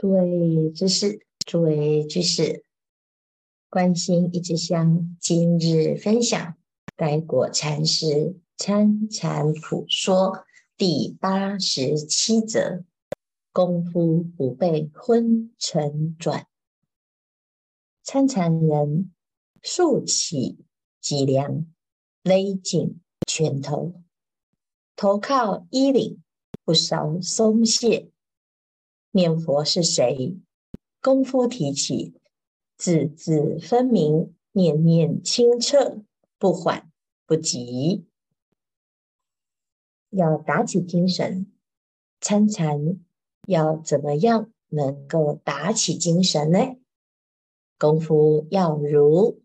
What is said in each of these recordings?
诸位居士，诸位居士，观心一支香，今日分享待果禅师参禅普说第八十七则：功夫不被昏沉转。参禅人竖起脊梁，勒紧拳头，头靠衣领，不稍松懈。念佛是谁？功夫提起，字字分明，念念清澈，不缓不急。要打起精神，参禅要怎么样能够打起精神呢？功夫要如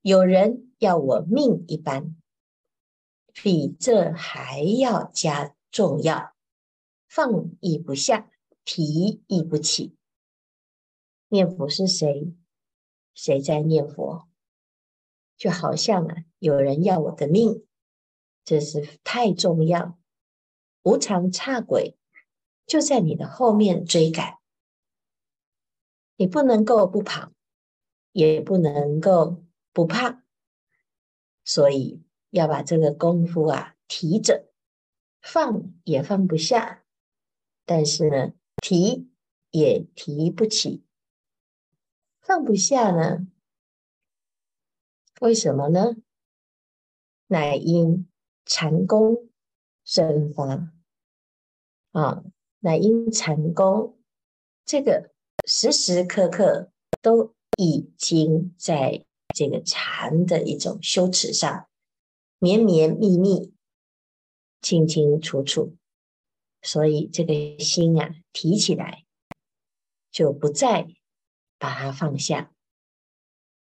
有人要我命一般，比这还要加重要，放逸不下。提亦不起，念佛是谁？谁在念佛？就好像啊，有人要我的命，这是太重要。无常差鬼就在你的后面追赶，你不能够不跑，也不能够不怕，所以要把这个功夫啊提着，放也放不下，但是呢。提也提不起，放不下呢？为什么呢？乃因禅功生发啊！乃因禅功，这个时时刻刻都已经在这个禅的一种修持上，绵绵密密，清清楚楚。所以这个心啊，提起来就不再把它放下。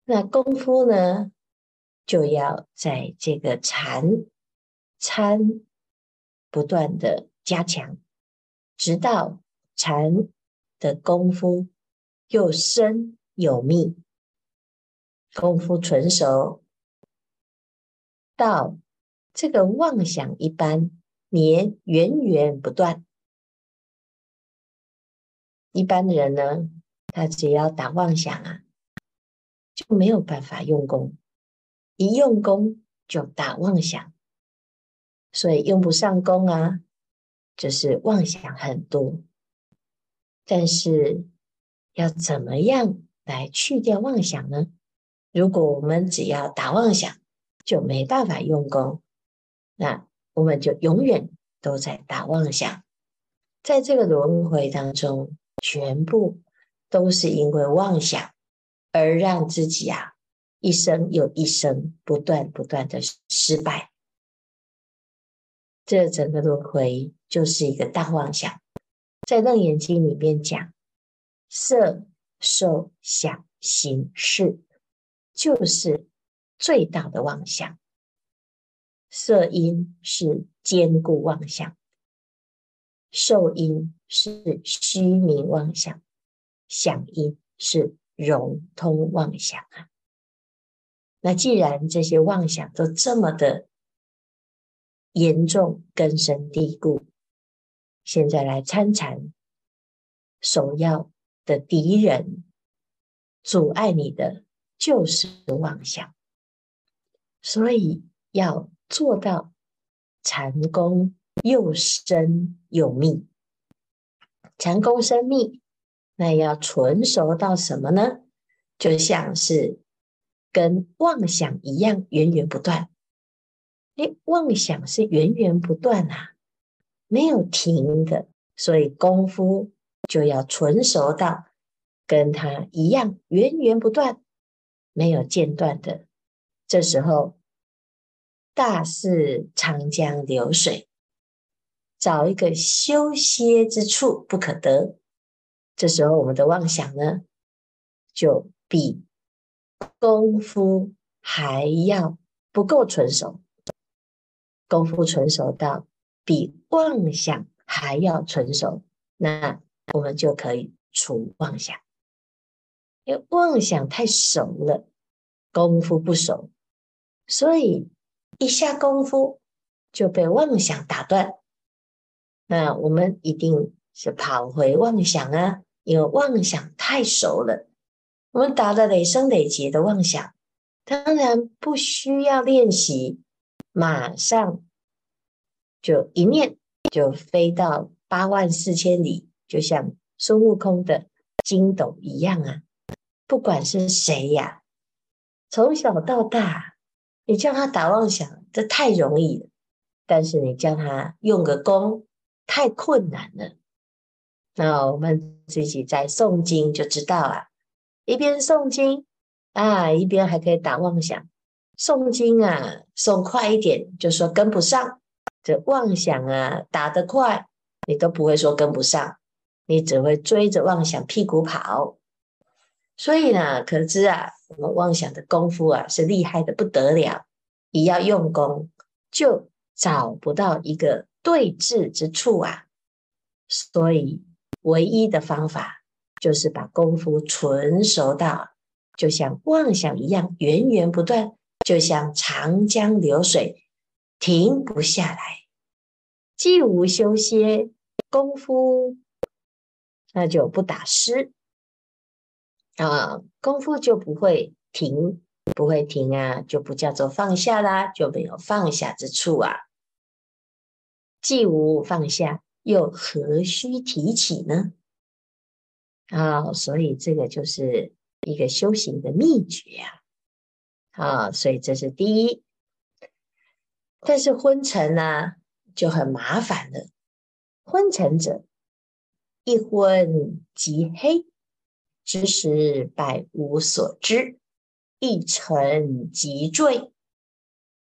那功夫呢，就要在这个禅参不断的加强，直到禅的功夫又深又密，功夫纯熟，到这个妄想一般。年源源不断，一般的人呢，他只要打妄想啊，就没有办法用功，一用功就打妄想，所以用不上功啊，就是妄想很多。但是要怎么样来去掉妄想呢？如果我们只要打妄想，就没办法用功，那。我们就永远都在打妄想，在这个轮回当中，全部都是因为妄想而让自己啊一生又一生不断不断的失败。这整个轮回就是一个大妄想。在《楞严经》里面讲，色、受、想、行、识，就是最大的妄想。色因是坚固妄想，受因是虚名妄想，想因是融通妄想啊。那既然这些妄想都这么的严重、根深蒂固，现在来参禅，首要的敌人阻碍你的就是妄想，所以要。做到禅功又深又密，禅功深密，那要纯熟到什么呢？就像是跟妄想一样，源源不断。诶，妄想是源源不断啊，没有停的，所以功夫就要纯熟到跟它一样，源源不断，没有间断的。这时候。大似长江流水，找一个休歇之处不可得。这时候，我们的妄想呢，就比功夫还要不够纯熟。功夫纯熟到比妄想还要纯熟，那我们就可以除妄想。因为妄想太熟了，功夫不熟，所以。一下功夫就被妄想打断，那我们一定是跑回妄想啊，因为妄想太熟了，我们打了累生累劫的妄想，当然不需要练习，马上就一念就飞到八万四千里，就像孙悟空的筋斗一样啊！不管是谁呀，从小到大，你叫他打妄想，这太容易了；但是你叫他用个功，太困难了。那我们自己在诵经就知道啊，一边诵经啊，一边还可以打妄想。诵经啊，诵快一点就说跟不上，这妄想啊打得快，你都不会说跟不上，你只会追着妄想屁股跑。所以呢，可知啊，我们妄想的功夫啊是厉害的不得了，一要用功就找不到一个对治之处啊，所以。唯一的方法就是把功夫纯熟到，就像妄想一样源源不断，就像长江流水停不下来，既无休歇功夫，那就不打湿啊，功夫就不会停，不会停啊，就不叫做放下啦，就没有放下之处啊，既无放下。又何须提起呢？啊，所以这个就是一个修行的秘诀呀！啊，所以这是第一。但是昏沉呢，就很麻烦了。昏沉者，一昏即黑，知识百无所知；一沉即坠，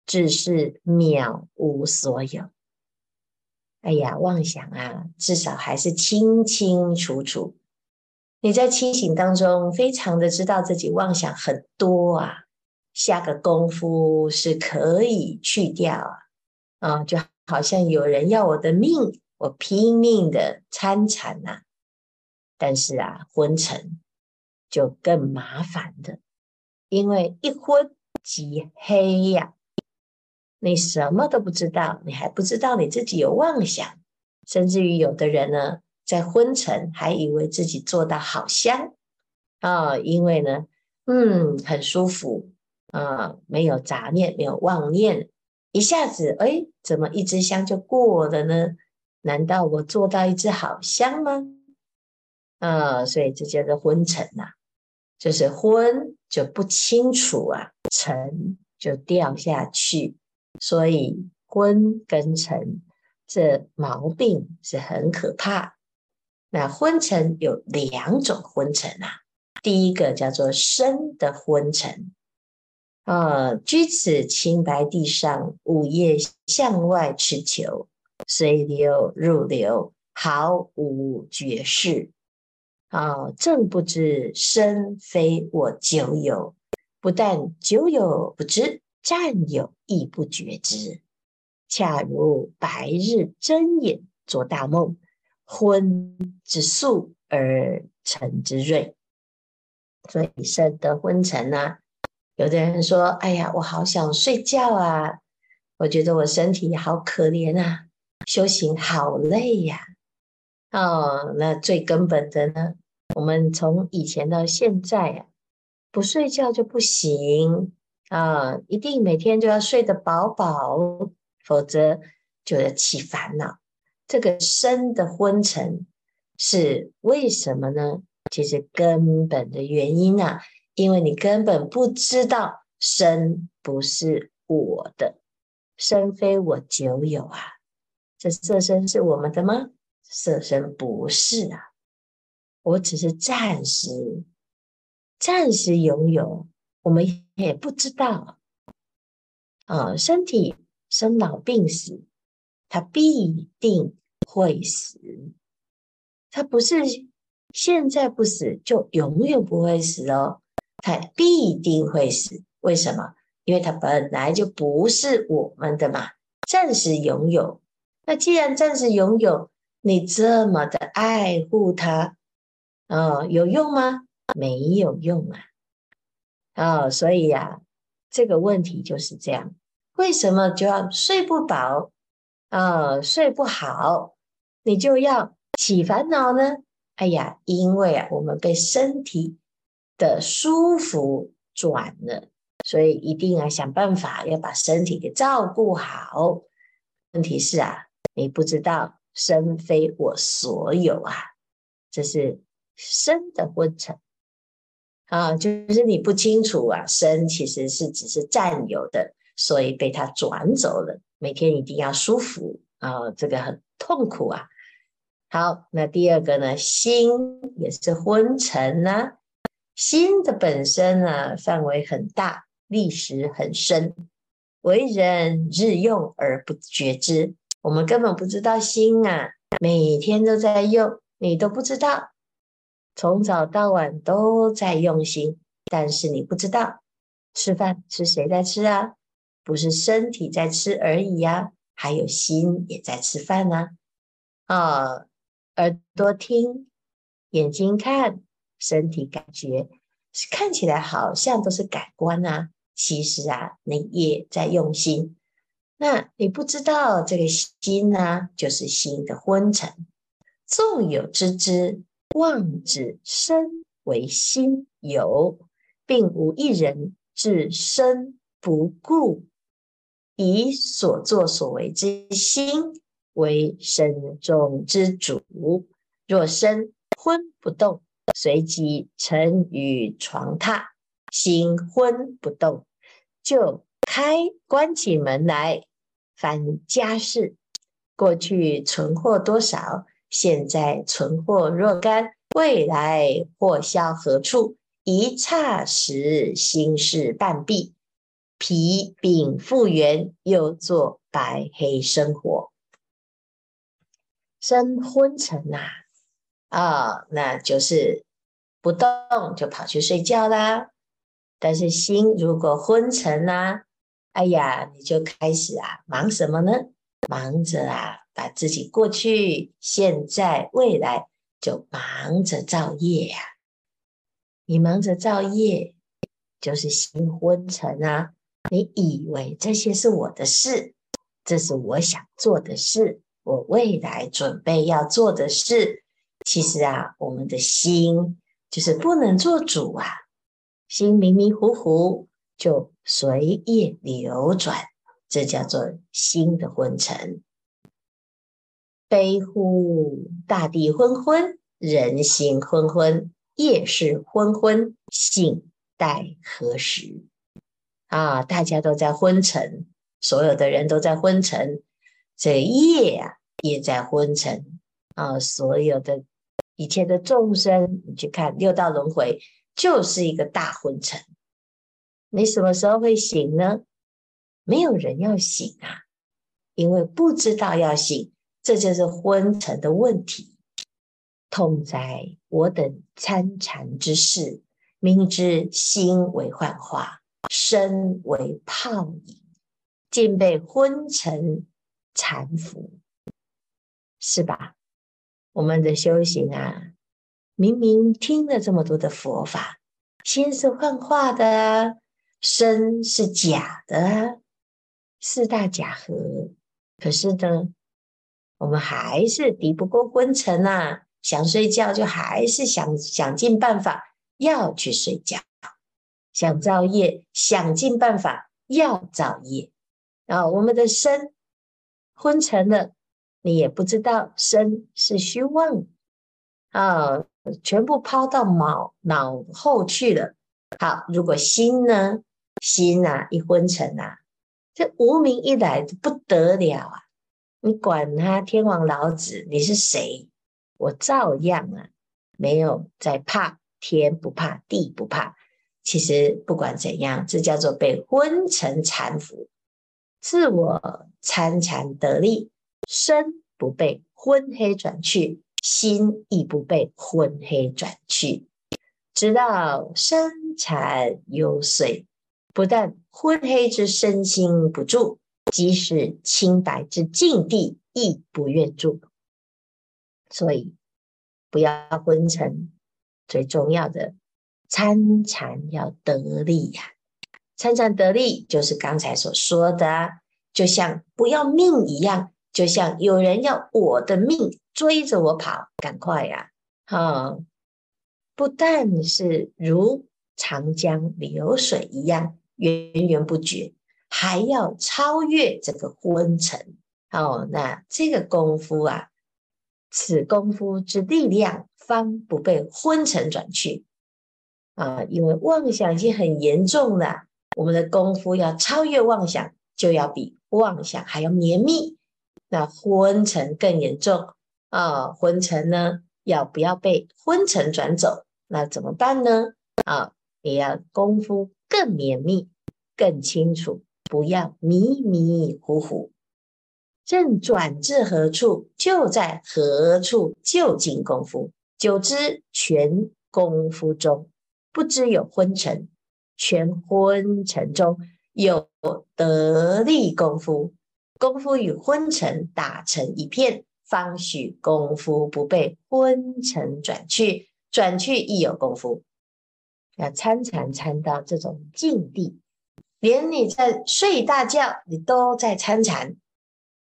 只是渺无所有。哎呀，妄想啊，至少还是清清楚楚。你在清醒当中，非常的知道自己妄想很多啊，下个功夫是可以去掉啊，啊，就好像有人要我的命，我拼命的参禅呐。但是啊，昏沉就更麻烦的，因为一昏即黑呀。你什么都不知道，你还不知道你自己有妄想，甚至于有的人呢，在昏沉还以为自己做到好香啊、因为呢，嗯，很舒服啊、没有杂念，没有妄念，一下子，哎，怎么一支香就过了呢？难道我做到一支好香吗？啊、所以这叫做昏沉呐、啊，就是昏就不清楚啊，沉就掉下去。所以昏跟沉这毛病是很可怕。那昏沉有两种昏沉啊，第一个叫做身的昏沉啊，居此清白地上，午夜向外持求，随流入流，毫无觉识啊，正不知身非我久有，不但久有不知。暂有亦不觉知，恰如白日睁眼做大梦，昏之素而沉之锐。所以身得昏沉呢、啊，有的人说：“哎呀，我好想睡觉啊！我觉得我身体好可怜啊，修行好累呀、”哦，那最根本的呢，我们从以前到现在啊，不睡觉就不行。啊，一定每天就要睡得饱饱，否则就要起烦恼。这个身的昏沉是为什么呢？其实根本的原因啊，因为你根本不知道身不是我的，身非我久有啊。这色身是我们的吗？色身不是啊，我只是暂时，暂时拥有。我们也不知道啊，身体生老病死，它必定会死。它不是现在不死就永远不会死哦，它必定会死。为什么？因为它本来就不是我们的嘛，暂时拥有。那既然暂时拥有，你这么的爱护它，啊，有用吗？没有用啊。哦，所以呀、啊，这个问题就是这样。为什么就要睡不饱啊、睡不好，你就要起烦恼呢？哎呀，因为啊，我们被身体的舒服转了，所以一定要想办法要把身体给照顾好。问题是啊，你不知道身非我所有啊，这是身的昏沉啊，就是你不清楚啊，身其实是只是占有的，所以被它转走了。每天一定要舒服啊，这个很痛苦啊。好，那第二个呢？心也是昏沉呢、心的本身呢，范围很大，历史很深，为人日用而不觉知。我们根本不知道心啊，每天都在用，你都不知道，从早到晚都在用心，但是你不知道，吃饭是谁在吃啊？不是身体在吃而已呀、啊，还有心也在吃饭呢、啊。耳朵听，眼睛看，身体感觉，看起来好像都是感官啊。其实啊，你也在用心。那你不知道这个心呢、就是心的昏沉。纵有知之，妄指身为心有，并无一人至身不顾，以所作所为之心。为身中之主，若身昏不动，随即沉于床榻，心昏不动，就开关起门来，翻家事，过去存货多少，现在存货若干，未来货销何处？一霎时，心事半毕，疲惫复原，又做白黑生活。身昏沉呐，啊、那就是不动就跑去睡觉啦。但是心如果昏沉呐，哎呀，你就开始啊，忙什么呢？忙着啊，把自己过去、现在、未来就忙着造业呀、你忙着造业，就是心昏沉啊。你以为这些是我的事，这是我想做的事。我未来准备要做的事，其实啊，我们的心就是不能做主啊，心迷迷糊糊就随业流转，这叫做心的昏沉。悲乎大地昏昏，人心昏昏，夜是昏昏，性待何时？啊，大家都在昏沉，所有的人都在昏沉。这夜啊，也在昏沉啊！所有的一切的众生，你去看六道轮回，就是一个大昏沉。你什么时候会醒呢？没有人要醒啊，因为不知道要醒，这就是昏沉的问题。痛哉我等参禅之士，明知心为幻化，身为泡影，竟被昏沉。禅服是吧？我们的修行啊，明明听了这么多的佛法，心是幻化的，身是假的，四大假合。可是呢，我们还是敌不过昏沉呐、啊，想睡觉就还是想想尽办法要去睡觉，想造业想尽办法要造业。啊我们的身。昏沉了，你也不知道身是虚妄啊，全部抛到脑脑后去了。好，如果心呢？心啊，一昏沉啊，这无明一来不得了啊！你管他天王老子，你是谁？我照样啊，没有在怕，天不怕地不怕。其实不管怎样，这叫做被昏沉缠服。自我参禅得力，身不被昏黑转去，心亦不被昏黑转去。直到参禅幽邃，不但昏黑之身心不住，即使清白之境地亦不愿住。所以不要昏沉，最重要的参禅要得力呀、啊。参禅得力，就是刚才所说的，就像不要命一样，就像有人要我的命追着我跑，赶快呀！啊，不但是如长江流水一样源源不绝，还要超越这个昏沉。哦，那这个功夫啊，此功夫之力量，方不被昏沉转去。啊，因为妄想已经很严重了，我们的功夫要超越妄想，就要比妄想还要绵密。那昏沉更严重啊，昏沉呢，要不要被昏沉转走？那怎么办呢？啊，你要功夫更绵密、更清楚，不要迷迷糊糊。正转至何处，就在何处就近功夫。久之，全功夫中。不知有昏沉，全昏沉中有得力功夫，功夫与昏沉打成一片，方许功夫不被昏沉转去，转去亦有功夫。要参禅参到这种境地，连你在睡大觉，你都在参禅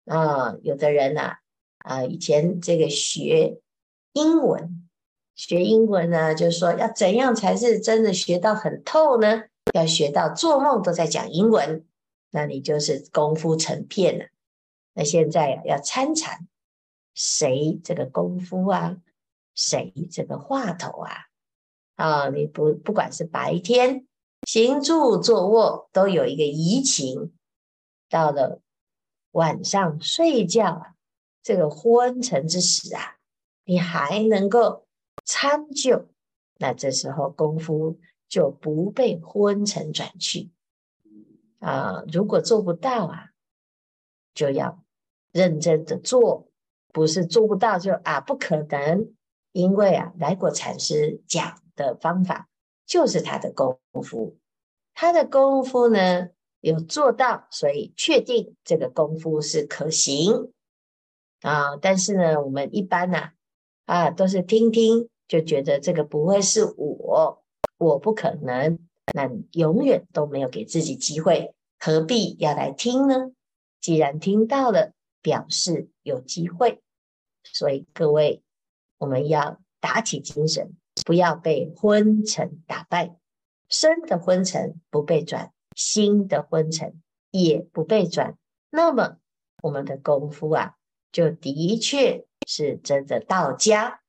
啊！有的人啊，啊，以前这个学英文。学英文呢，就是说要怎样才是真的学到很透呢？要学到做梦都在讲英文，那你就是功夫成片了。那现在要参禅，谁这个功夫啊？谁这个话头啊？啊，你不不管是白天行住坐卧，都有一个怡情；到了晚上睡觉啊，这个昏沉之时啊，你还能够。参就，那这时候功夫就不被昏沉转去啊。如果做不到啊，就要认真的做，不是做不到就啊不可能。因为啊，来果禅师讲的方法就是他的功夫，他的功夫呢有做到，所以确定这个功夫是可行啊。但是呢，我们一般呢啊，啊都是听听。就觉得这个不会是我，我不可能，那你永远都没有给自己机会，何必要来听呢？既然听到了，表示有机会，所以各位，我们要打起精神，不要被昏沉打败。身的昏沉不被转，心的昏沉也不被转，那么我们的功夫啊，就的确是真的到家。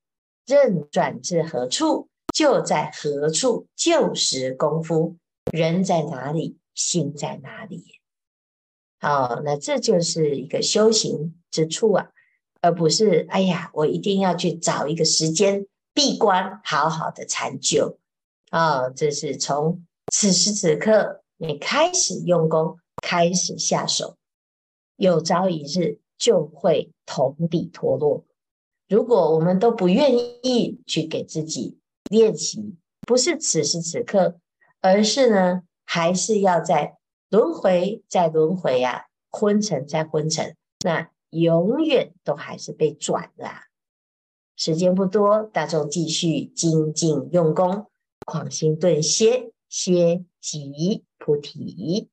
任转至何处，就在何处，就是功夫。人在哪里，心在哪里。好，那这就是一个修行之处啊，而不是哎呀，我一定要去找一个时间闭关，好好的禅修啊。这是从此时此刻你开始用功，开始下手，有朝一日就会同底脱落。如果我们都不愿意去给自己练习，不是此时此刻，而是呢，还是要在轮回，在轮回啊，昏沉在昏沉，那永远都还是被转了啊。时间不多，大众继续精进用功，狂心顿歇，歇即菩提。